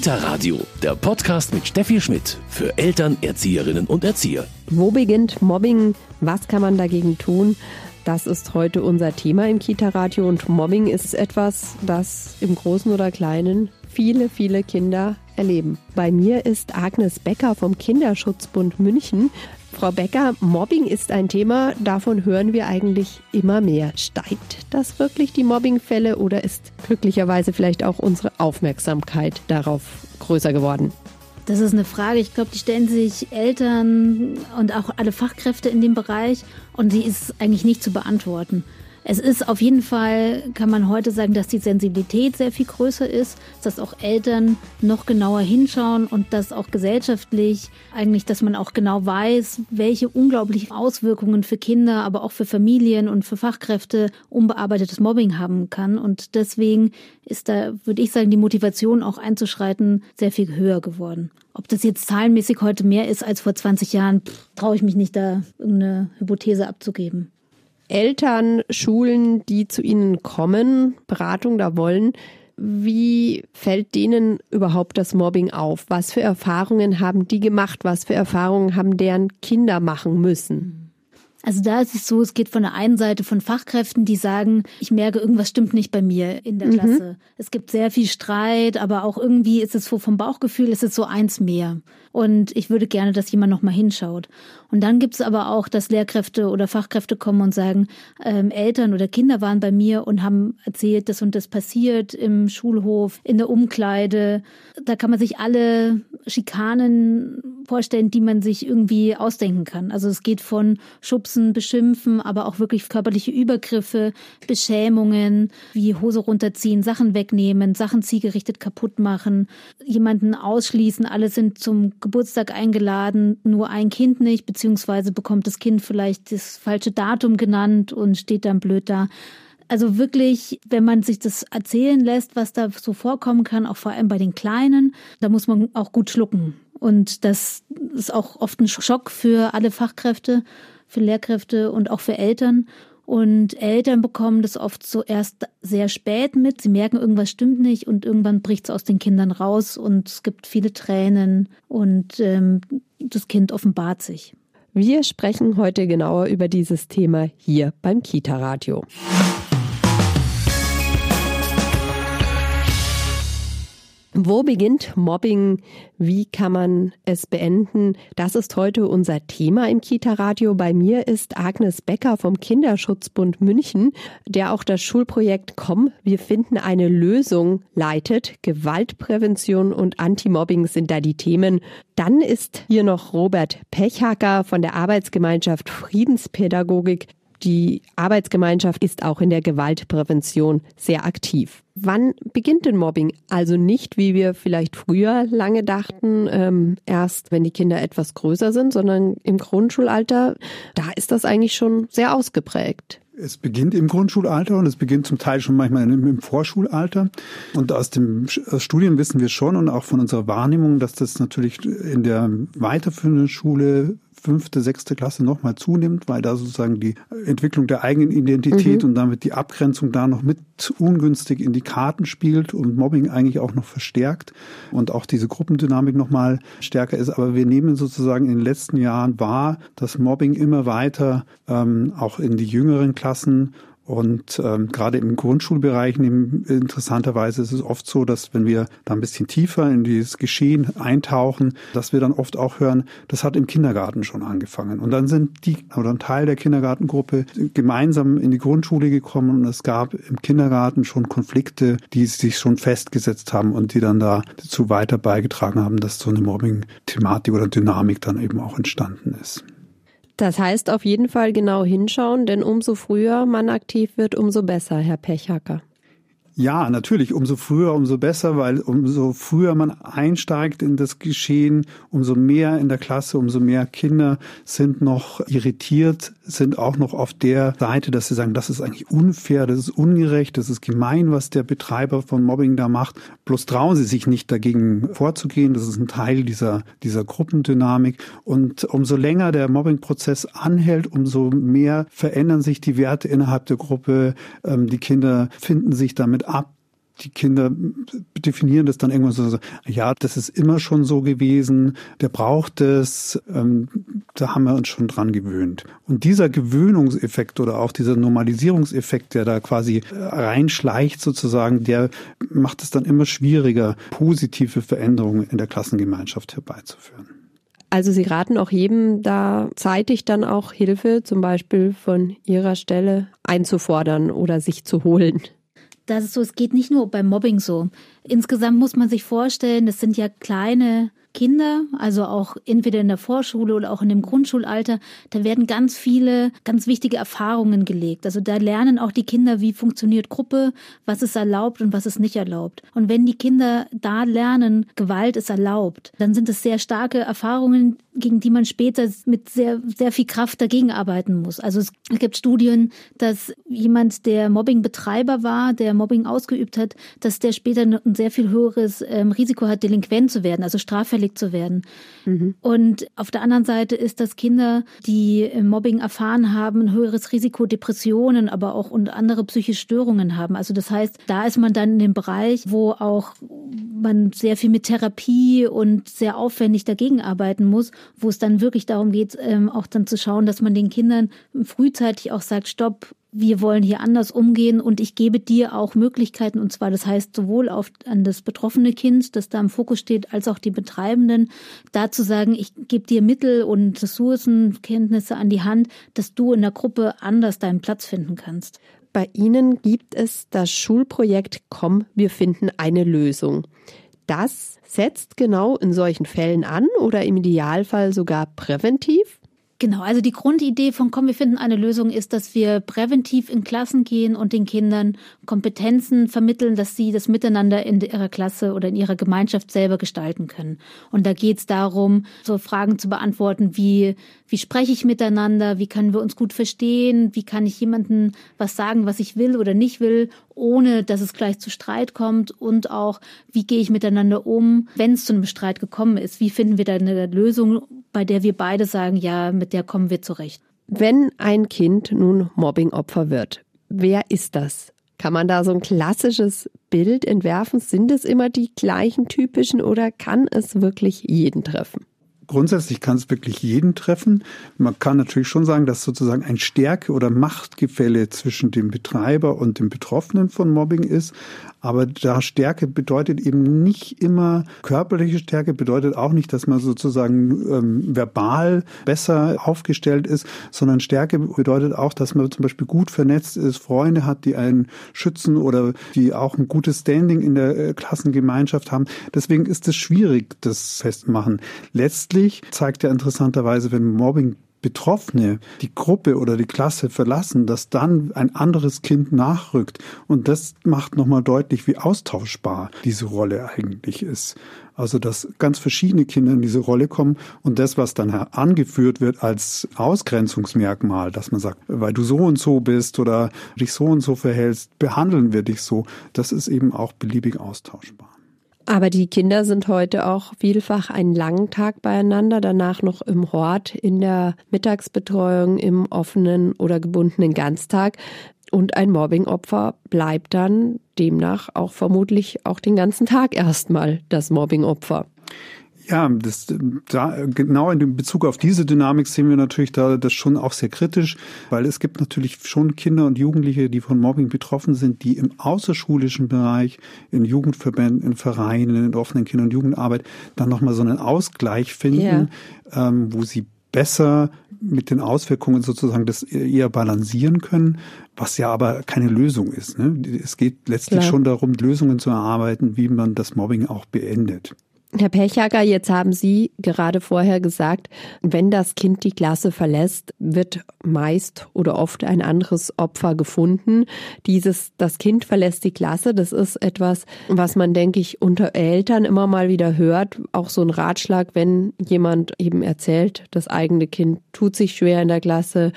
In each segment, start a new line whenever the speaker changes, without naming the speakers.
Kita Radio, der Podcast mit Steffi Schmidt für Eltern, Erzieherinnen und Erzieher.
Wo beginnt Mobbing? Was kann man dagegen tun? Das ist heute unser Thema im Kita-Radio und Mobbing ist etwas, das im Großen oder Kleinen viele, viele Kinder erleben. Bei mir ist Agnes Becker vom Kinderschutzbund München. Frau Becker, Mobbing ist ein Thema, davon hören wir eigentlich immer mehr. Steigt das wirklich die Mobbingfälle oder ist glücklicherweise vielleicht auch unsere Aufmerksamkeit darauf größer geworden?
Das ist eine Frage, ich glaube, die stellen sich Eltern und auch alle Fachkräfte in dem Bereich und die ist eigentlich nicht zu beantworten. Es ist auf jeden Fall, kann man heute sagen, dass die Sensibilität sehr viel größer ist, dass auch Eltern noch genauer hinschauen und dass auch gesellschaftlich eigentlich, dass man auch genau weiß, welche unglaublichen Auswirkungen für Kinder, aber auch für Familien und für Fachkräfte unbearbeitetes Mobbing haben kann. Und deswegen ist da, würde ich sagen, die Motivation auch einzuschreiten sehr viel höher geworden. Ob das jetzt zahlenmäßig heute mehr ist als vor 20 Jahren, traue ich mich nicht, da irgendeine Hypothese abzugeben.
Eltern, Schulen, die zu Ihnen kommen, Beratung da wollen, wie fällt denen überhaupt das Mobbing auf? Was für Erfahrungen haben die gemacht? Was für Erfahrungen haben deren Kinder machen müssen?
Also da ist es so, es geht von der einen Seite von Fachkräften, die sagen, ich merke, irgendwas stimmt nicht bei mir in der mhm. Klasse. Es gibt sehr viel Streit, aber auch irgendwie ist es so vom Bauchgefühl, ist es so eins mehr. Und ich würde gerne, dass jemand nochmal hinschaut. Und dann gibt es aber auch, dass Lehrkräfte oder Fachkräfte kommen und sagen, ähm, Eltern oder Kinder waren bei mir und haben erzählt, das und das passiert im Schulhof, in der Umkleide. Da kann man sich alle Schikanen vorstellen, die man sich irgendwie ausdenken kann. Also es geht von Schubsen, Beschimpfen, aber auch wirklich körperliche Übergriffe, Beschämungen, wie Hose runterziehen, Sachen wegnehmen, Sachen zielgerichtet kaputt machen, jemanden ausschließen, alle sind zum Geburtstag eingeladen, nur ein Kind nicht, beziehungsweise bekommt das Kind vielleicht das falsche Datum genannt und steht dann blöd da. Also wirklich, wenn man sich das erzählen lässt, was da so vorkommen kann, auch vor allem bei den Kleinen, da muss man auch gut schlucken. Und das ist auch oft ein Schock für alle Fachkräfte, für Lehrkräfte und auch für Eltern. Und Eltern bekommen das oft so erst sehr spät mit. Sie merken, irgendwas stimmt nicht und irgendwann bricht es aus den Kindern raus und es gibt viele Tränen und ähm, das Kind offenbart sich.
Wir sprechen heute genauer über dieses Thema hier beim Kita Wo beginnt Mobbing? Wie kann man es beenden? Das ist heute unser Thema im Kita-Radio. Bei mir ist Agnes Becker vom Kinderschutzbund München, der auch das Schulprojekt Komm, wir finden eine Lösung leitet. Gewaltprävention und Anti-Mobbing sind da die Themen. Dann ist hier noch Robert Pechhacker von der Arbeitsgemeinschaft Friedenspädagogik. Die Arbeitsgemeinschaft ist auch in der Gewaltprävention sehr aktiv. Wann beginnt denn Mobbing? Also nicht, wie wir vielleicht früher lange dachten, ähm, erst wenn die Kinder etwas größer sind, sondern im Grundschulalter, da ist das eigentlich schon sehr ausgeprägt.
Es beginnt im Grundschulalter und es beginnt zum Teil schon manchmal im Vorschulalter. Und aus dem Studien wissen wir schon und auch von unserer Wahrnehmung, dass das natürlich in der weiterführenden Schule fünfte, sechste Klasse nochmal zunimmt, weil da sozusagen die Entwicklung der eigenen Identität mhm. und damit die Abgrenzung da noch mit ungünstig in die Karten spielt und Mobbing eigentlich auch noch verstärkt und auch diese Gruppendynamik nochmal stärker ist. Aber wir nehmen sozusagen in den letzten Jahren wahr, dass Mobbing immer weiter ähm, auch in die jüngeren Klassen und ähm, gerade im Grundschulbereich interessanterweise ist es oft so, dass wenn wir da ein bisschen tiefer in dieses Geschehen eintauchen, dass wir dann oft auch hören, das hat im Kindergarten schon angefangen. Und dann sind die oder ein Teil der Kindergartengruppe gemeinsam in die Grundschule gekommen und es gab im Kindergarten schon Konflikte, die sich schon festgesetzt haben und die dann da dazu weiter beigetragen haben, dass so eine Mobbing-Thematik oder Dynamik dann eben auch entstanden ist.
Das heißt auf jeden Fall genau hinschauen, denn umso früher man aktiv wird, umso besser, Herr Pechhacker.
Ja, natürlich. Umso früher, umso besser, weil umso früher man einsteigt in das Geschehen, umso mehr in der Klasse, umso mehr Kinder sind noch irritiert, sind auch noch auf der Seite, dass sie sagen, das ist eigentlich unfair, das ist ungerecht, das ist gemein, was der Betreiber von Mobbing da macht. Bloß trauen sie sich nicht dagegen vorzugehen. Das ist ein Teil dieser, dieser Gruppendynamik. Und umso länger der Mobbingprozess anhält, umso mehr verändern sich die Werte innerhalb der Gruppe. Ähm, die Kinder finden sich damit ab die Kinder definieren das dann irgendwann so, ja, das ist immer schon so gewesen, der braucht es, ähm, da haben wir uns schon dran gewöhnt. Und dieser Gewöhnungseffekt oder auch dieser Normalisierungseffekt, der da quasi reinschleicht sozusagen, der macht es dann immer schwieriger, positive Veränderungen in der Klassengemeinschaft herbeizuführen.
Also Sie raten auch jedem da zeitig dann auch Hilfe, zum Beispiel von Ihrer Stelle einzufordern oder sich zu holen.
Das ist so, es geht nicht nur beim Mobbing so. Insgesamt muss man sich vorstellen, das sind ja kleine Kinder, also auch entweder in der Vorschule oder auch in dem Grundschulalter, da werden ganz viele, ganz wichtige Erfahrungen gelegt. Also da lernen auch die Kinder, wie funktioniert Gruppe, was ist erlaubt und was ist nicht erlaubt. Und wenn die Kinder da lernen, Gewalt ist erlaubt, dann sind es sehr starke Erfahrungen, gegen die man später mit sehr, sehr viel Kraft dagegen arbeiten muss. Also es gibt Studien, dass jemand, der Mobbingbetreiber war, der Mobbing ausgeübt hat, dass der später sehr viel höheres ähm, Risiko hat, delinquent zu werden, also straffällig zu werden. Mhm. Und auf der anderen Seite ist, dass Kinder, die Mobbing erfahren haben, ein höheres Risiko, Depressionen, aber auch und andere psychische Störungen haben. Also das heißt, da ist man dann in dem Bereich, wo auch man sehr viel mit Therapie und sehr aufwendig dagegen arbeiten muss, wo es dann wirklich darum geht, ähm, auch dann zu schauen, dass man den Kindern frühzeitig auch sagt, stopp, wir wollen hier anders umgehen und ich gebe dir auch Möglichkeiten, und zwar das heißt sowohl auf, an das betroffene Kind, das da im Fokus steht, als auch die Betreibenden, da zu sagen, ich gebe dir Mittel und Ressourcen, Kenntnisse an die Hand, dass du in der Gruppe anders deinen Platz finden kannst.
Bei Ihnen gibt es das Schulprojekt Komm, wir finden eine Lösung. Das setzt genau in solchen Fällen an oder im Idealfall sogar präventiv?
Genau, also die Grundidee von Komm, wir finden eine Lösung ist, dass wir präventiv in Klassen gehen und den Kindern Kompetenzen vermitteln, dass sie das Miteinander in ihrer Klasse oder in ihrer Gemeinschaft selber gestalten können. Und da geht es darum, so Fragen zu beantworten wie, wie spreche ich miteinander, wie können wir uns gut verstehen, wie kann ich jemandem was sagen, was ich will oder nicht will, ohne dass es gleich zu Streit kommt und auch, wie gehe ich miteinander um, wenn es zu einem Streit gekommen ist, wie finden wir da eine Lösung, bei der wir beide sagen, ja, mit der kommen wir zurecht.
Wenn ein Kind nun Mobbingopfer wird, wer ist das? Kann man da so ein klassisches Bild entwerfen? Sind es immer die gleichen typischen oder kann es wirklich jeden treffen?
Grundsätzlich kann es wirklich jeden treffen. Man kann natürlich schon sagen, dass sozusagen ein Stärke- oder Machtgefälle zwischen dem Betreiber und dem Betroffenen von Mobbing ist. Aber da Stärke bedeutet eben nicht immer körperliche Stärke, bedeutet auch nicht, dass man sozusagen ähm, verbal besser aufgestellt ist, sondern Stärke bedeutet auch, dass man zum Beispiel gut vernetzt ist, Freunde hat, die einen schützen oder die auch ein gutes Standing in der äh, Klassengemeinschaft haben. Deswegen ist es schwierig, das festzumachen. Letztlich zeigt ja interessanterweise, wenn Mobbing Betroffene die Gruppe oder die Klasse verlassen, dass dann ein anderes Kind nachrückt. Und das macht nochmal deutlich, wie austauschbar diese Rolle eigentlich ist. Also, dass ganz verschiedene Kinder in diese Rolle kommen und das, was dann angeführt wird als Ausgrenzungsmerkmal, dass man sagt, weil du so und so bist oder dich so und so verhältst, behandeln wir dich so, das ist eben auch beliebig austauschbar.
Aber die Kinder sind heute auch vielfach einen langen Tag beieinander, danach noch im Hort, in der Mittagsbetreuung, im offenen oder gebundenen Ganztag. Und ein Mobbingopfer bleibt dann demnach auch vermutlich auch den ganzen Tag erstmal das Mobbingopfer.
Ja, das, da, genau in dem Bezug auf diese Dynamik sehen wir natürlich da das schon auch sehr kritisch, weil es gibt natürlich schon Kinder und Jugendliche, die von Mobbing betroffen sind, die im außerschulischen Bereich, in Jugendverbänden, in Vereinen, in offenen Kinder- und Jugendarbeit dann nochmal so einen Ausgleich finden, ja. ähm, wo sie besser mit den Auswirkungen sozusagen das eher balancieren können, was ja aber keine Lösung ist. Ne? Es geht letztlich Klar. schon darum, Lösungen zu erarbeiten, wie man das Mobbing auch beendet.
Herr Pechhager, jetzt haben Sie gerade vorher gesagt, wenn das Kind die Klasse verlässt, wird meist oder oft ein anderes Opfer gefunden. Dieses, das Kind verlässt die Klasse, das ist etwas, was man, denke ich, unter Eltern immer mal wieder hört. Auch so ein Ratschlag, wenn jemand eben erzählt, das eigene Kind tut sich schwer in der Klasse,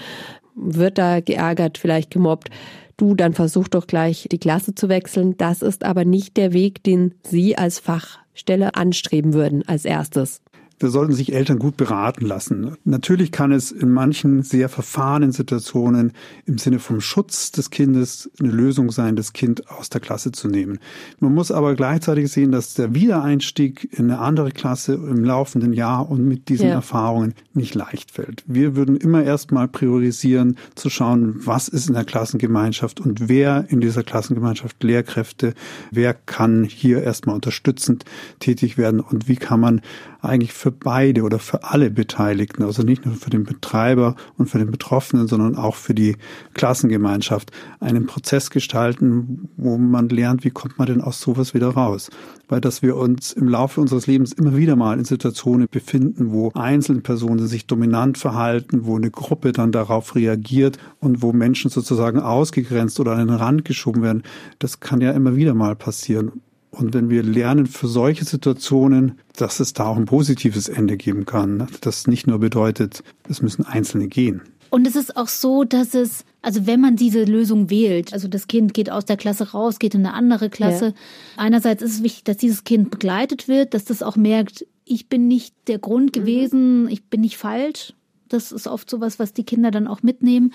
wird da geärgert, vielleicht gemobbt du, dann versuch doch gleich die Klasse zu wechseln. Das ist aber nicht der Weg, den Sie als Fach Stelle anstreben würden als erstes?
Da sollten sich Eltern gut beraten lassen. Natürlich kann es in manchen sehr verfahrenen Situationen im Sinne vom Schutz des Kindes eine Lösung sein, das Kind aus der Klasse zu nehmen. Man muss aber gleichzeitig sehen, dass der Wiedereinstieg in eine andere Klasse im laufenden Jahr und mit diesen ja. Erfahrungen nicht leicht fällt. Wir würden immer erstmal priorisieren, zu schauen, was ist in der Klassengemeinschaft und wer in dieser Klassengemeinschaft Lehrkräfte, wer kann hier erstmal unterstützend tätig werden und wie kann man eigentlich für beide oder für alle Beteiligten, also nicht nur für den Betreiber und für den Betroffenen, sondern auch für die Klassengemeinschaft einen Prozess gestalten, wo man lernt, wie kommt man denn aus sowas wieder raus. Weil dass wir uns im Laufe unseres Lebens immer wieder mal in Situationen befinden, wo einzelne Personen sich dominant verhalten, wo eine Gruppe dann darauf reagiert und wo Menschen sozusagen ausgegrenzt oder an den Rand geschoben werden. Das kann ja immer wieder mal passieren. Und wenn wir lernen für solche Situationen, dass es da auch ein positives Ende geben kann, das nicht nur bedeutet, es müssen Einzelne gehen.
Und es ist auch so, dass es, also wenn man diese Lösung wählt, also das Kind geht aus der Klasse raus, geht in eine andere Klasse, ja. einerseits ist es wichtig, dass dieses Kind begleitet wird, dass das auch merkt, ich bin nicht der Grund mhm. gewesen, ich bin nicht falsch. Das ist oft sowas, was die Kinder dann auch mitnehmen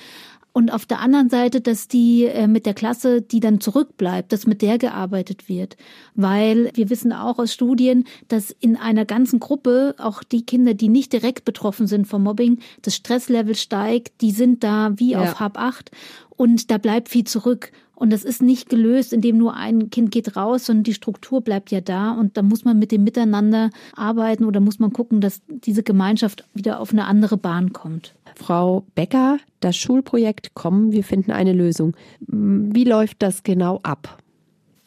und auf der anderen Seite, dass die äh, mit der Klasse, die dann zurückbleibt, dass mit der gearbeitet wird. Weil wir wissen auch aus Studien, dass in einer ganzen Gruppe auch die Kinder, die nicht direkt betroffen sind vom Mobbing, das Stresslevel steigt, die sind da wie ja. auf Hab 8 und da bleibt viel zurück. Und das ist nicht gelöst, indem nur ein Kind geht raus, sondern die Struktur bleibt ja da. Und da muss man mit dem Miteinander arbeiten oder muss man gucken, dass diese Gemeinschaft wieder auf eine andere Bahn kommt.
Frau Becker, das Schulprojekt Kommen, wir finden eine Lösung. Wie läuft das genau ab?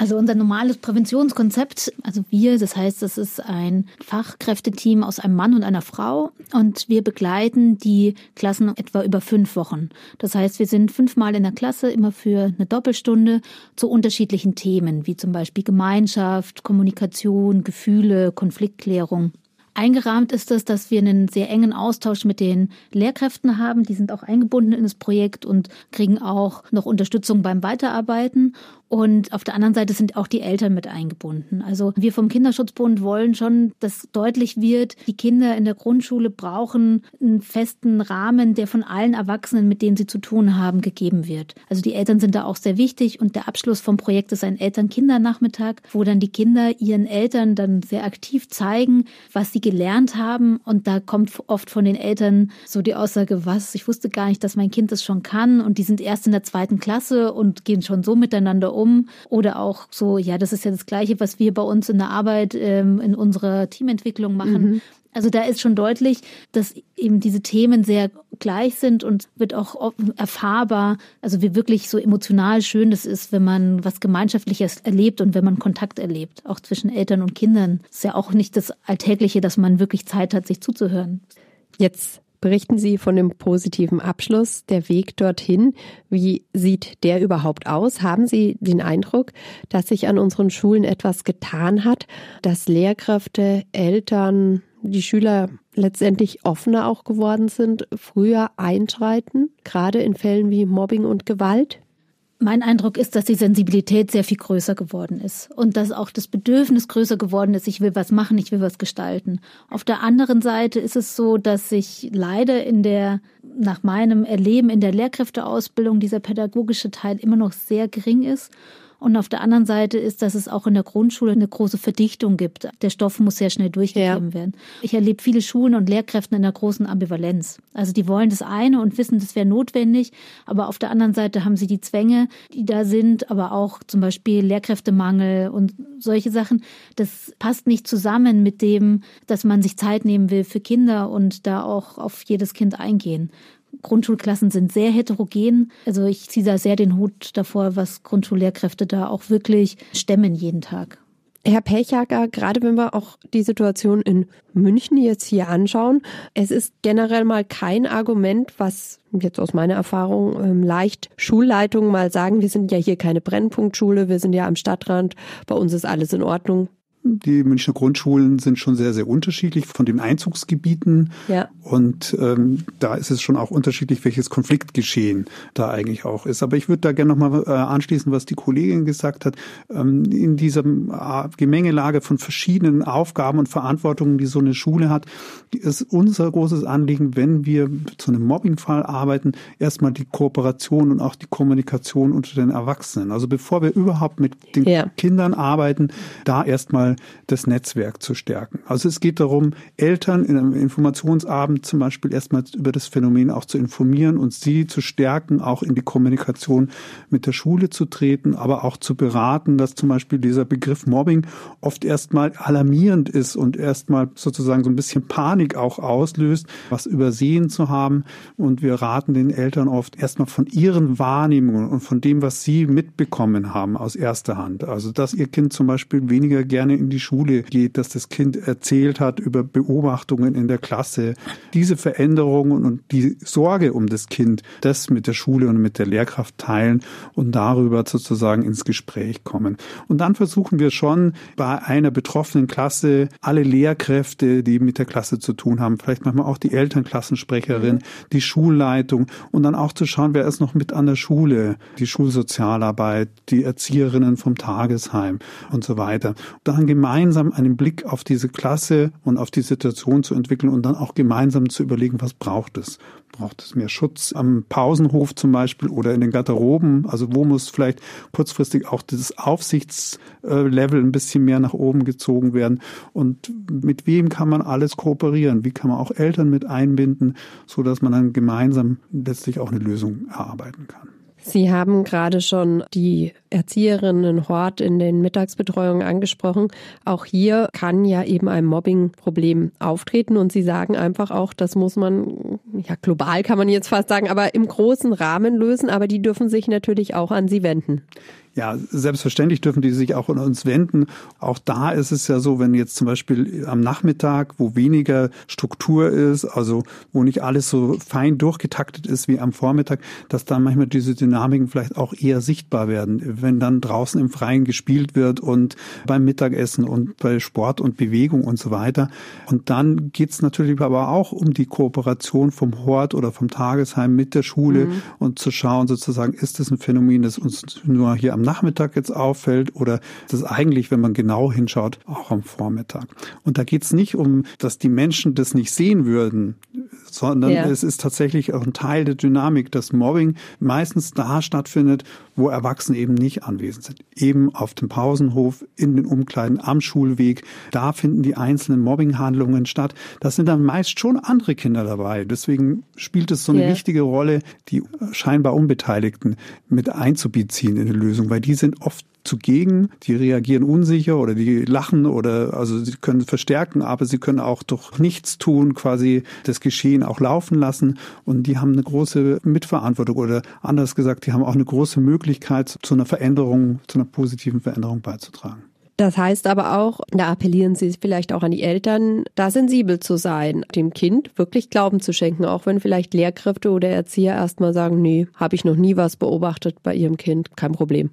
Also unser normales Präventionskonzept, also wir, das heißt, das ist ein Fachkräfteteam aus einem Mann und einer Frau und wir begleiten die Klassen etwa über fünf Wochen. Das heißt, wir sind fünfmal in der Klasse, immer für eine Doppelstunde zu unterschiedlichen Themen, wie zum Beispiel Gemeinschaft, Kommunikation, Gefühle, Konfliktklärung. Eingerahmt ist es, dass wir einen sehr engen Austausch mit den Lehrkräften haben. Die sind auch eingebunden in das Projekt und kriegen auch noch Unterstützung beim Weiterarbeiten. Und auf der anderen Seite sind auch die Eltern mit eingebunden. Also wir vom Kinderschutzbund wollen schon, dass deutlich wird, die Kinder in der Grundschule brauchen einen festen Rahmen, der von allen Erwachsenen, mit denen sie zu tun haben, gegeben wird. Also die Eltern sind da auch sehr wichtig und der Abschluss vom Projekt ist ein Eltern-Kinder-Nachmittag, wo dann die Kinder ihren Eltern dann sehr aktiv zeigen, was sie gelernt haben. Und da kommt oft von den Eltern so die Aussage, was, ich wusste gar nicht, dass mein Kind das schon kann und die sind erst in der zweiten Klasse und gehen schon so miteinander um um. Oder auch so, ja, das ist ja das Gleiche, was wir bei uns in der Arbeit ähm, in unserer Teamentwicklung machen. Mhm. Also da ist schon deutlich, dass eben diese Themen sehr gleich sind und wird auch erfahrbar, also wie wirklich so emotional schön das ist, wenn man was Gemeinschaftliches erlebt und wenn man Kontakt erlebt, auch zwischen Eltern und Kindern. Das ist ja auch nicht das Alltägliche, dass man wirklich Zeit hat, sich zuzuhören.
Jetzt Berichten Sie von dem positiven Abschluss, der Weg dorthin. Wie sieht der überhaupt aus? Haben Sie den Eindruck, dass sich an unseren Schulen etwas getan hat, dass Lehrkräfte, Eltern, die Schüler letztendlich offener auch geworden sind, früher einschreiten, gerade in Fällen wie Mobbing und Gewalt?
Mein Eindruck ist, dass die Sensibilität sehr viel größer geworden ist und dass auch das Bedürfnis größer geworden ist, ich will was machen, ich will was gestalten. Auf der anderen Seite ist es so, dass sich leider in der, nach meinem Erleben in der Lehrkräfteausbildung dieser pädagogische Teil immer noch sehr gering ist und auf der anderen Seite ist, dass es auch in der Grundschule eine große Verdichtung gibt. Der Stoff muss sehr schnell durchgegeben ja. werden. Ich erlebe viele Schulen und Lehrkräfte in einer großen Ambivalenz. Also die wollen das eine und wissen, das wäre notwendig, aber auf der anderen Seite haben sie die Zwänge, die da sind, aber auch zum Beispiel Lehrkräftemangel und solche Sachen. Das passt nicht zusammen mit dem, dass man sich Zeit nehmen will für Kinder und da auch auf jedes Kind eingehen. Grundschulklassen sind sehr heterogen. Also ich ziehe da sehr den Hut davor, was Grundschullehrkräfte da auch wirklich stemmen jeden Tag.
Herr Pechhager, gerade wenn wir auch die Situation in München jetzt hier anschauen, es ist generell mal kein Argument, was jetzt aus meiner Erfahrung ähm, leicht Schulleitungen mal sagen, wir sind ja hier keine Brennpunktschule, wir sind ja am Stadtrand, bei uns ist alles in Ordnung.
Die Münchner Grundschulen sind schon sehr, sehr unterschiedlich von den Einzugsgebieten.
Ja.
Und ähm, da ist es schon auch unterschiedlich, welches Konfliktgeschehen da eigentlich auch ist. Aber ich würde da gerne nochmal äh, anschließen, was die Kollegin gesagt hat. Ähm, in dieser äh, Gemengelage von verschiedenen Aufgaben und Verantwortungen, die so eine Schule hat, ist unser großes Anliegen, wenn wir zu einem Mobbingfall arbeiten, erstmal die Kooperation und auch die Kommunikation unter den Erwachsenen. Also bevor wir überhaupt mit den ja. Kindern arbeiten, da erstmal das Netzwerk zu stärken. Also es geht darum, Eltern in einem Informationsabend zum Beispiel erstmal über das Phänomen auch zu informieren und sie zu stärken, auch in die Kommunikation mit der Schule zu treten, aber auch zu beraten, dass zum Beispiel dieser Begriff Mobbing oft erstmal alarmierend ist und erstmal sozusagen so ein bisschen Panik auch auslöst, was übersehen zu haben. Und wir raten den Eltern oft erstmal von ihren Wahrnehmungen und von dem, was sie mitbekommen haben aus erster Hand. Also, dass ihr Kind zum Beispiel weniger gerne in die Schule geht, dass das Kind erzählt hat über Beobachtungen in der Klasse. Diese Veränderungen und die Sorge um das Kind, das mit der Schule und mit der Lehrkraft teilen und darüber sozusagen ins Gespräch kommen. Und dann versuchen wir schon bei einer betroffenen Klasse alle Lehrkräfte, die mit der Klasse zu tun haben, vielleicht manchmal auch die Elternklassensprecherin, mhm. die Schulleitung und dann auch zu schauen, wer ist noch mit an der Schule, die Schulsozialarbeit, die Erzieherinnen vom Tagesheim und so weiter. Dann gemeinsam einen Blick auf diese Klasse und auf die Situation zu entwickeln und dann auch gemeinsam zu überlegen, was braucht es? Braucht es mehr Schutz am Pausenhof zum Beispiel oder in den Garderoben? Also wo muss vielleicht kurzfristig auch dieses Aufsichtslevel ein bisschen mehr nach oben gezogen werden? Und mit wem kann man alles kooperieren? Wie kann man auch Eltern mit einbinden, so dass man dann gemeinsam letztlich auch eine Lösung erarbeiten kann?
Sie haben gerade schon die Erzieherinnen Hort in den Mittagsbetreuungen angesprochen. Auch hier kann ja eben ein Mobbing-Problem auftreten und Sie sagen einfach auch, das muss man, ja, global kann man jetzt fast sagen, aber im großen Rahmen lösen, aber die dürfen sich natürlich auch an Sie wenden.
Ja, selbstverständlich dürfen die sich auch an uns wenden. Auch da ist es ja so, wenn jetzt zum Beispiel am Nachmittag, wo weniger Struktur ist, also wo nicht alles so fein durchgetaktet ist wie am Vormittag, dass dann manchmal diese Dynamiken vielleicht auch eher sichtbar werden, wenn dann draußen im Freien gespielt wird und beim Mittagessen und bei Sport und Bewegung und so weiter. Und dann geht's natürlich aber auch um die Kooperation vom Hort oder vom Tagesheim mit der Schule mhm. und zu schauen sozusagen, ist das ein Phänomen, das uns nur hier am am Nachmittag jetzt auffällt oder das eigentlich, wenn man genau hinschaut, auch am Vormittag. Und da geht es nicht um, dass die Menschen das nicht sehen würden, sondern ja. es ist tatsächlich auch ein Teil der Dynamik, dass Mobbing meistens da stattfindet, wo Erwachsene eben nicht anwesend sind. Eben auf dem Pausenhof, in den Umkleiden, am Schulweg. Da finden die einzelnen Mobbinghandlungen statt. Das sind dann meist schon andere Kinder dabei. Deswegen spielt es so eine yeah. wichtige Rolle, die scheinbar Unbeteiligten mit einzubeziehen in die Lösung, weil die sind oft zugegen, die reagieren unsicher oder die lachen oder also sie können verstärken, aber sie können auch durch nichts tun, quasi das Geschehen auch laufen lassen und die haben eine große Mitverantwortung oder anders gesagt, die haben auch eine große Möglichkeit zu einer Veränderung, zu einer positiven Veränderung beizutragen.
Das heißt aber auch, da appellieren Sie vielleicht auch an die Eltern, da sensibel zu sein, dem Kind wirklich Glauben zu schenken, auch wenn vielleicht Lehrkräfte oder Erzieher erstmal sagen, nee, habe ich noch nie was beobachtet bei Ihrem Kind, kein Problem.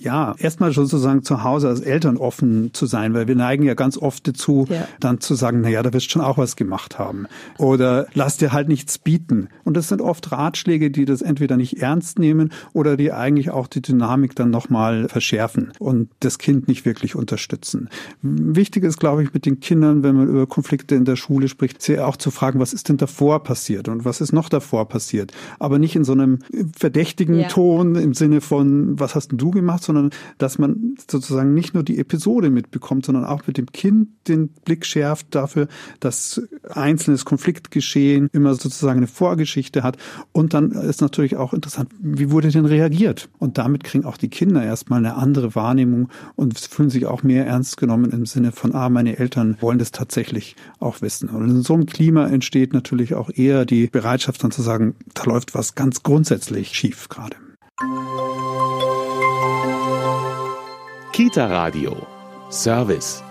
Ja, erstmal sozusagen zu Hause als Eltern offen zu sein, weil wir neigen ja ganz oft dazu, ja. dann zu sagen, na ja, da wirst schon auch was gemacht haben. Oder lass dir halt nichts bieten. Und das sind oft Ratschläge, die das entweder nicht ernst nehmen oder die eigentlich auch die Dynamik dann nochmal verschärfen und das Kind nicht wirklich unterstützen. Wichtig ist, glaube ich, mit den Kindern, wenn man über Konflikte in der Schule spricht, sehr auch zu fragen, was ist denn davor passiert und was ist noch davor passiert. Aber nicht in so einem verdächtigen ja. Ton im Sinne von, was hast denn du gemacht, sondern dass man sozusagen nicht nur die Episode mitbekommt, sondern auch mit dem Kind den Blick schärft dafür, dass einzelnes Konfliktgeschehen immer sozusagen eine Vorgeschichte hat. Und dann ist natürlich auch interessant, wie wurde denn reagiert? Und damit kriegen auch die Kinder erstmal eine andere Wahrnehmung und fühlen sich auch mehr ernst genommen im Sinne von, ah, meine Eltern wollen das tatsächlich auch wissen. Und in so einem Klima entsteht natürlich auch eher die Bereitschaft dann zu sagen, da läuft was ganz grundsätzlich schief gerade.
Kita Radio. Service.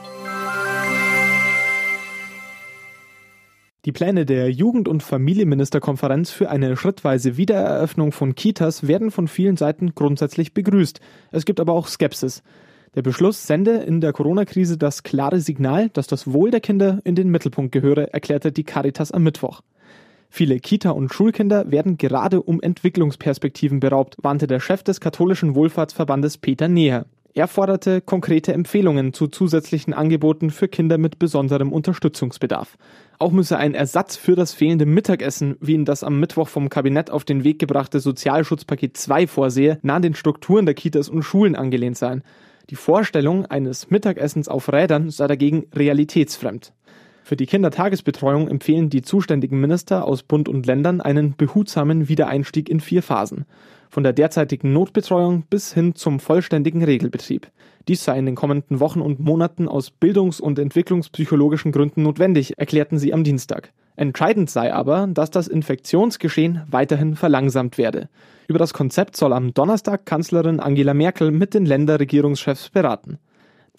Die Pläne der Jugend- und Familienministerkonferenz für eine schrittweise Wiedereröffnung von Kitas werden von vielen Seiten grundsätzlich begrüßt. Es gibt aber auch Skepsis. Der Beschluss sende in der Corona-Krise das klare Signal, dass das Wohl der Kinder in den Mittelpunkt gehöre, erklärte die Caritas am Mittwoch. Viele Kita- und Schulkinder werden gerade um Entwicklungsperspektiven beraubt, warnte der Chef des katholischen Wohlfahrtsverbandes Peter Neher. Er forderte konkrete Empfehlungen zu zusätzlichen Angeboten für Kinder mit besonderem Unterstützungsbedarf. Auch müsse ein Ersatz für das fehlende Mittagessen, wie ihn das am Mittwoch vom Kabinett auf den Weg gebrachte Sozialschutzpaket 2 vorsehe, nah an den Strukturen der Kitas und Schulen angelehnt sein. Die Vorstellung eines Mittagessens auf Rädern sei dagegen realitätsfremd. Für die Kindertagesbetreuung empfehlen die zuständigen Minister aus Bund und Ländern einen behutsamen Wiedereinstieg in vier Phasen. Von der derzeitigen Notbetreuung bis hin zum vollständigen Regelbetrieb. Dies sei in den kommenden Wochen und Monaten aus bildungs- und entwicklungspsychologischen Gründen notwendig, erklärten sie am Dienstag. Entscheidend sei aber, dass das Infektionsgeschehen weiterhin verlangsamt werde. Über das Konzept soll am Donnerstag Kanzlerin Angela Merkel mit den Länderregierungschefs beraten.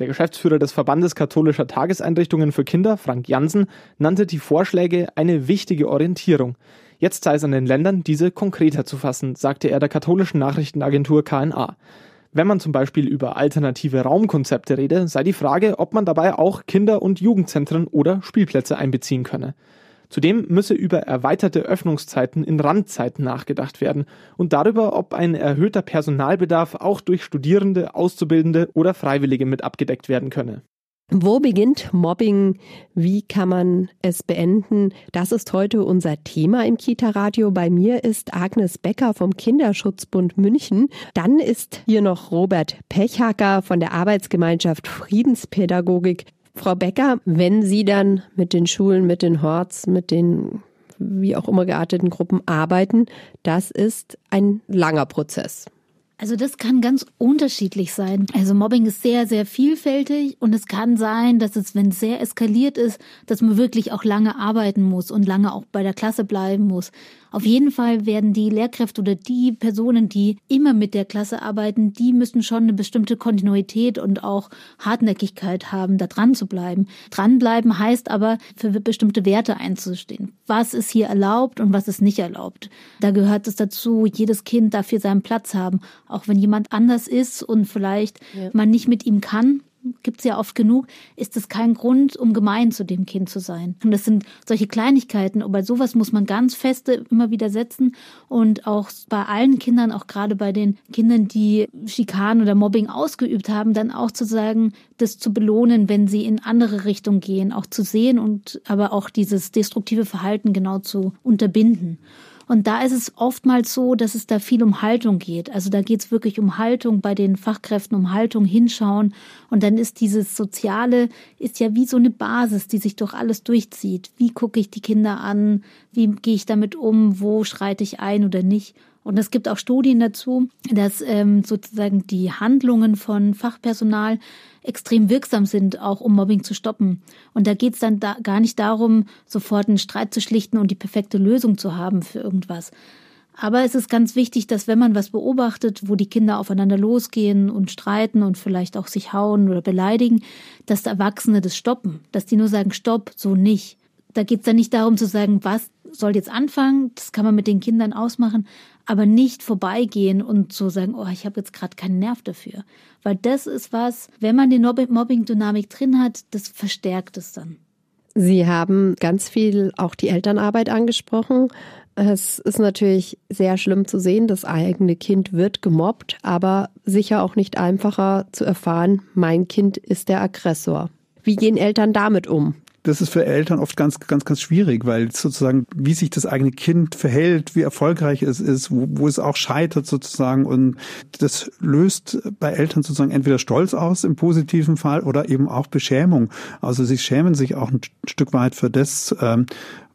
Der Geschäftsführer des Verbandes katholischer Tageseinrichtungen für Kinder, Frank Jansen, nannte die Vorschläge eine wichtige Orientierung. Jetzt sei es an den Ländern, diese konkreter zu fassen, sagte er der katholischen Nachrichtenagentur KNA. Wenn man zum Beispiel über alternative Raumkonzepte rede, sei die Frage, ob man dabei auch Kinder- und Jugendzentren oder Spielplätze einbeziehen könne. Zudem müsse über erweiterte Öffnungszeiten in Randzeiten nachgedacht werden und darüber, ob ein erhöhter Personalbedarf auch durch Studierende, Auszubildende oder Freiwillige mit abgedeckt werden könne.
Wo beginnt Mobbing? Wie kann man es beenden? Das ist heute unser Thema im Kita-Radio. Bei mir ist Agnes Becker vom Kinderschutzbund München. Dann ist hier noch Robert Pechhacker von der Arbeitsgemeinschaft Friedenspädagogik. Frau Becker, wenn Sie dann mit den Schulen, mit den Horts, mit den wie auch immer gearteten Gruppen arbeiten, das ist ein langer Prozess.
Also das kann ganz unterschiedlich sein. Also Mobbing ist sehr, sehr vielfältig und es kann sein, dass es, wenn es sehr eskaliert ist, dass man wirklich auch lange arbeiten muss und lange auch bei der Klasse bleiben muss. Auf jeden Fall werden die Lehrkräfte oder die Personen, die immer mit der Klasse arbeiten, die müssen schon eine bestimmte Kontinuität und auch Hartnäckigkeit haben, da dran zu bleiben. Dranbleiben heißt aber, für bestimmte Werte einzustehen. Was ist hier erlaubt und was ist nicht erlaubt? Da gehört es dazu, jedes Kind darf hier seinen Platz haben. Auch wenn jemand anders ist und vielleicht ja. man nicht mit ihm kann, gibt es ja oft genug, ist es kein Grund, um gemein zu dem Kind zu sein. Und das sind solche Kleinigkeiten, aber sowas muss man ganz feste immer wieder setzen und auch bei allen Kindern, auch gerade bei den Kindern, die Schikanen oder Mobbing ausgeübt haben, dann auch zu sagen, das zu belohnen, wenn sie in andere Richtungen gehen, auch zu sehen und aber auch dieses destruktive Verhalten genau zu unterbinden. Und da ist es oftmals so, dass es da viel um Haltung geht. Also da geht es wirklich um Haltung bei den Fachkräften, um Haltung, hinschauen. Und dann ist dieses Soziale, ist ja wie so eine Basis, die sich durch alles durchzieht. Wie gucke ich die Kinder an? Wie gehe ich damit um? Wo schreite ich ein oder nicht? Und es gibt auch Studien dazu, dass ähm, sozusagen die Handlungen von Fachpersonal extrem wirksam sind, auch um Mobbing zu stoppen. Und da geht es dann da gar nicht darum, sofort einen Streit zu schlichten und die perfekte Lösung zu haben für irgendwas. Aber es ist ganz wichtig, dass wenn man was beobachtet, wo die Kinder aufeinander losgehen und streiten und vielleicht auch sich hauen oder beleidigen, dass Erwachsene das stoppen, dass die nur sagen, stopp, so nicht. Da geht es dann nicht darum zu sagen, was soll jetzt anfangen, das kann man mit den Kindern ausmachen, aber nicht vorbeigehen und so sagen, oh, ich habe jetzt gerade keinen Nerv dafür. Weil das ist was, wenn man die Mobbing-Dynamik drin hat, das verstärkt es dann.
Sie haben ganz viel auch die Elternarbeit angesprochen. Es ist natürlich sehr schlimm zu sehen, das eigene Kind wird gemobbt, aber sicher auch nicht einfacher zu erfahren, mein Kind ist der Aggressor. Wie gehen Eltern damit um?
Das ist für Eltern oft ganz, ganz, ganz schwierig, weil sozusagen, wie sich das eigene Kind verhält, wie erfolgreich es ist, wo, wo es auch scheitert sozusagen. Und das löst bei Eltern sozusagen entweder Stolz aus im positiven Fall oder eben auch Beschämung. Also sie schämen sich auch ein Stück weit für das, ähm,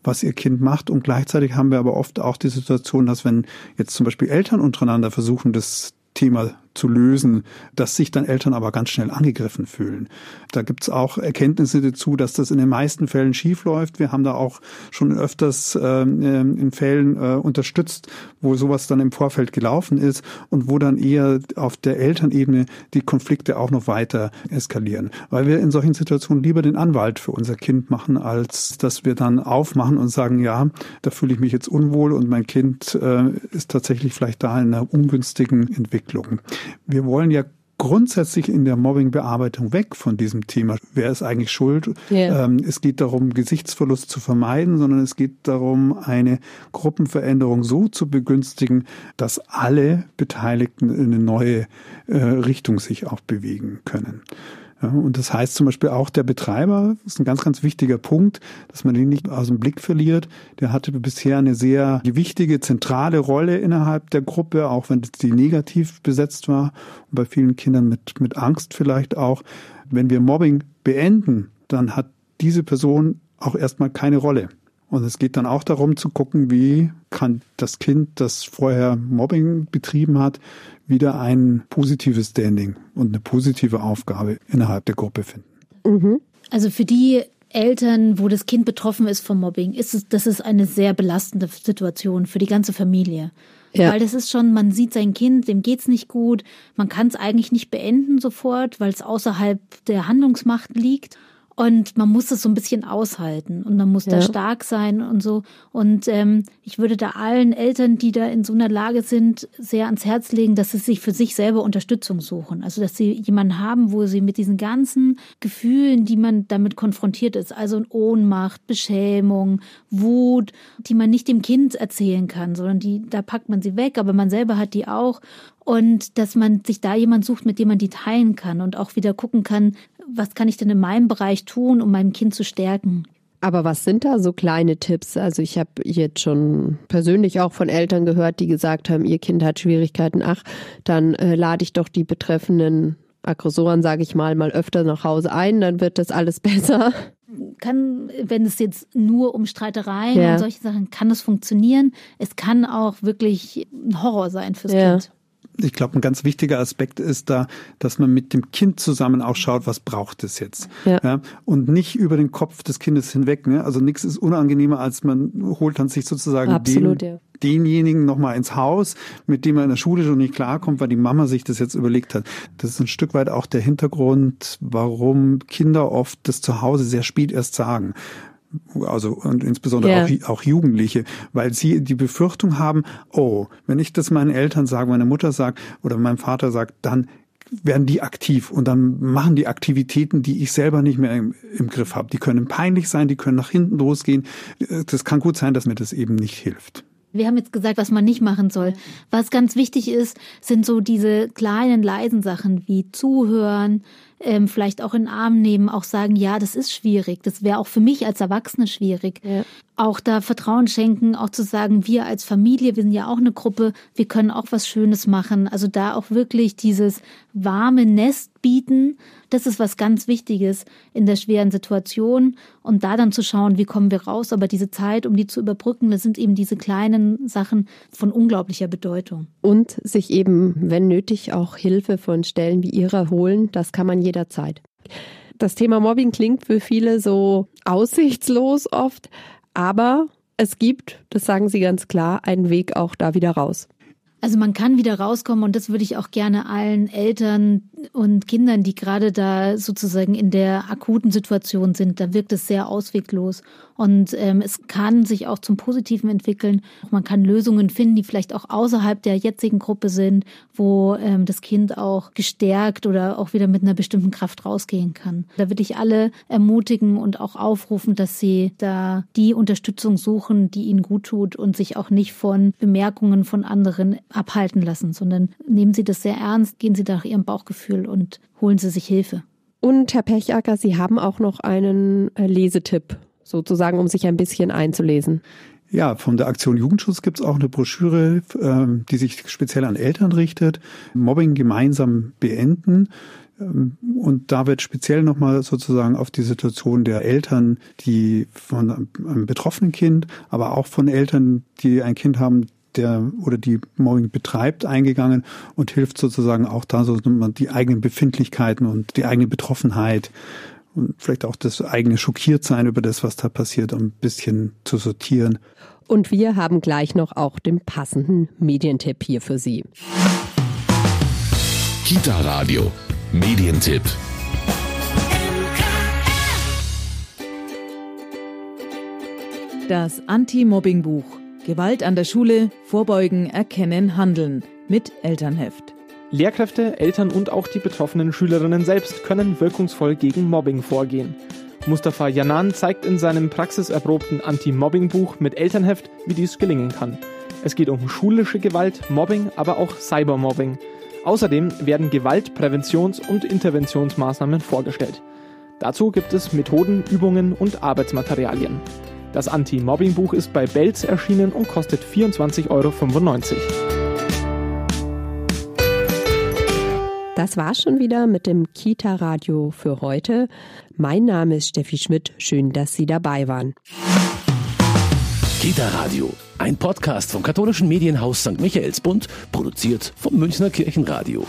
was ihr Kind macht. Und gleichzeitig haben wir aber oft auch die Situation, dass wenn jetzt zum Beispiel Eltern untereinander versuchen, das Thema zu lösen, dass sich dann Eltern aber ganz schnell angegriffen fühlen. Da gibt es auch Erkenntnisse dazu, dass das in den meisten Fällen schief läuft. Wir haben da auch schon öfters äh, in Fällen äh, unterstützt, wo sowas dann im Vorfeld gelaufen ist und wo dann eher auf der Elternebene die Konflikte auch noch weiter eskalieren. Weil wir in solchen Situationen lieber den Anwalt für unser Kind machen, als dass wir dann aufmachen und sagen, ja, da fühle ich mich jetzt unwohl und mein Kind äh, ist tatsächlich vielleicht da in einer ungünstigen Entwicklung. Wir wollen ja grundsätzlich in der Mobbingbearbeitung weg von diesem Thema. Wer ist eigentlich schuld? Yeah. Ähm, es geht darum, Gesichtsverlust zu vermeiden, sondern es geht darum, eine Gruppenveränderung so zu begünstigen, dass alle Beteiligten in eine neue äh, Richtung sich auch bewegen können. Ja, und das heißt zum Beispiel auch der Betreiber, das ist ein ganz, ganz wichtiger Punkt, dass man den nicht aus dem Blick verliert. Der hatte bisher eine sehr wichtige, zentrale Rolle innerhalb der Gruppe, auch wenn die negativ besetzt war und bei vielen Kindern mit, mit Angst vielleicht auch. Wenn wir Mobbing beenden, dann hat diese Person auch erstmal keine Rolle. Und es geht dann auch darum zu gucken, wie kann das Kind, das vorher Mobbing betrieben hat, wieder ein positives Standing und eine positive Aufgabe innerhalb der Gruppe finden.
Mhm. Also für die Eltern, wo das Kind betroffen ist vom Mobbing, ist es, das ist eine sehr belastende Situation für die ganze Familie. Ja. Weil das ist schon, man sieht sein Kind, dem geht's nicht gut, man kann es eigentlich nicht beenden sofort, weil es außerhalb der Handlungsmacht liegt. Und man muss es so ein bisschen aushalten und man muss ja. da stark sein und so. Und ähm, ich würde da allen Eltern, die da in so einer Lage sind, sehr ans Herz legen, dass sie sich für sich selber Unterstützung suchen. Also dass sie jemanden haben, wo sie mit diesen ganzen Gefühlen, die man damit konfrontiert ist, also Ohnmacht, Beschämung, Wut, die man nicht dem Kind erzählen kann, sondern die, da packt man sie weg, aber man selber hat die auch und dass man sich da jemand sucht, mit dem man die teilen kann und auch wieder gucken kann, was kann ich denn in meinem Bereich tun, um mein Kind zu stärken.
Aber was sind da so kleine Tipps? Also ich habe jetzt schon persönlich auch von Eltern gehört, die gesagt haben, ihr Kind hat Schwierigkeiten. Ach, dann äh, lade ich doch die betreffenden Aggressoren, sage ich mal, mal öfter nach Hause ein, dann wird das alles besser.
Kann, wenn es jetzt nur um Streitereien ja. und solche Sachen, kann es funktionieren. Es kann auch wirklich ein Horror sein fürs ja. Kind
ich glaube, ein ganz wichtiger Aspekt ist da, dass man mit dem Kind zusammen auch schaut, was braucht es jetzt. Ja. ja und nicht über den Kopf des Kindes hinweg. Ne? Also nichts ist unangenehmer, als man holt dann sich sozusagen Absolut, den, ja. denjenigen nochmal ins Haus, mit dem man in der Schule schon nicht klarkommt, weil die Mama sich das jetzt überlegt hat. Das ist ein Stück weit auch der Hintergrund, warum Kinder oft das zu Hause sehr spät erst sagen also und insbesondere yeah. auch, auch Jugendliche, weil sie die Befürchtung haben, oh, wenn ich das meinen Eltern sage, meiner Mutter sagt oder meinem Vater sagt, dann werden die aktiv und dann machen die Aktivitäten, die ich selber nicht mehr im, im Griff habe. Die können peinlich sein, die können nach hinten losgehen. Das kann gut sein, dass mir das eben nicht hilft.
Wir haben jetzt gesagt, was man nicht machen soll. Was ganz wichtig ist, sind so diese kleinen, leisen Sachen wie zuhören, ähm, vielleicht auch in den Arm nehmen, auch sagen, ja, das ist schwierig. Das wäre auch für mich als Erwachsene schwierig. Ja. Auch da Vertrauen schenken, auch zu sagen, wir als Familie, wir sind ja auch eine Gruppe, wir können auch was Schönes machen. Also da auch wirklich dieses warme Nest bieten, das ist was ganz Wichtiges in der schweren Situation. Und da dann zu schauen, wie kommen wir raus. Aber diese Zeit, um die zu überbrücken, das sind eben diese kleinen Sachen von unglaublicher Bedeutung.
Und sich eben, wenn nötig, auch Hilfe von Stellen wie Ihrer holen. Das kann man jederzeit. Das Thema Mobbing klingt für viele so aussichtslos oft, aber es gibt, das sagen Sie ganz klar, einen Weg auch da wieder raus.
Also man kann wieder rauskommen und das würde ich auch gerne allen Eltern und Kindern, die gerade da sozusagen in der akuten Situation sind, da wirkt es sehr ausweglos. Und ähm, es kann sich auch zum Positiven entwickeln. Man kann Lösungen finden, die vielleicht auch außerhalb der jetzigen Gruppe sind, wo ähm, das Kind auch gestärkt oder auch wieder mit einer bestimmten Kraft rausgehen kann. Da würde ich alle ermutigen und auch aufrufen, dass sie da die Unterstützung suchen, die ihnen gut tut und sich auch nicht von Bemerkungen von anderen abhalten lassen, sondern nehmen Sie das sehr ernst, gehen Sie nach Ihrem Bauchgefühl und holen Sie sich Hilfe.
Und Herr Pechacker, Sie haben auch noch einen äh, Lesetipp sozusagen, um sich ein bisschen einzulesen.
Ja, von der Aktion Jugendschutz gibt es auch eine Broschüre, ähm, die sich speziell an Eltern richtet. Mobbing gemeinsam beenden. Ähm, und da wird speziell nochmal sozusagen auf die Situation der Eltern, die von einem betroffenen Kind, aber auch von Eltern, die ein Kind haben, der oder die Mobbing betreibt, eingegangen und hilft sozusagen auch da so die eigenen Befindlichkeiten und die eigene Betroffenheit und vielleicht auch das eigene Schockiertsein über das, was da passiert, ein bisschen zu sortieren.
Und wir haben gleich noch auch den passenden Medientipp hier für Sie.
Kita Radio, Medientipp.
Das Anti-Mobbing-Buch Gewalt an der Schule, Vorbeugen, Erkennen, Handeln mit Elternheft.
Lehrkräfte, Eltern und auch die betroffenen Schülerinnen selbst können wirkungsvoll gegen Mobbing vorgehen. Mustafa Janan zeigt in seinem praxiserprobten Anti-Mobbing-Buch mit Elternheft, wie dies gelingen kann. Es geht um schulische Gewalt, Mobbing, aber auch Cybermobbing. Außerdem werden Gewaltpräventions- und Interventionsmaßnahmen vorgestellt. Dazu gibt es Methoden, Übungen und Arbeitsmaterialien. Das Anti-Mobbing-Buch ist bei Belz erschienen und kostet 24,95 Euro.
Das war's schon wieder mit dem Kita-Radio für heute. Mein Name ist Steffi Schmidt. Schön, dass Sie dabei waren.
Kita Radio, ein Podcast vom katholischen Medienhaus St. Michaelsbund, produziert vom Münchner Kirchenradio.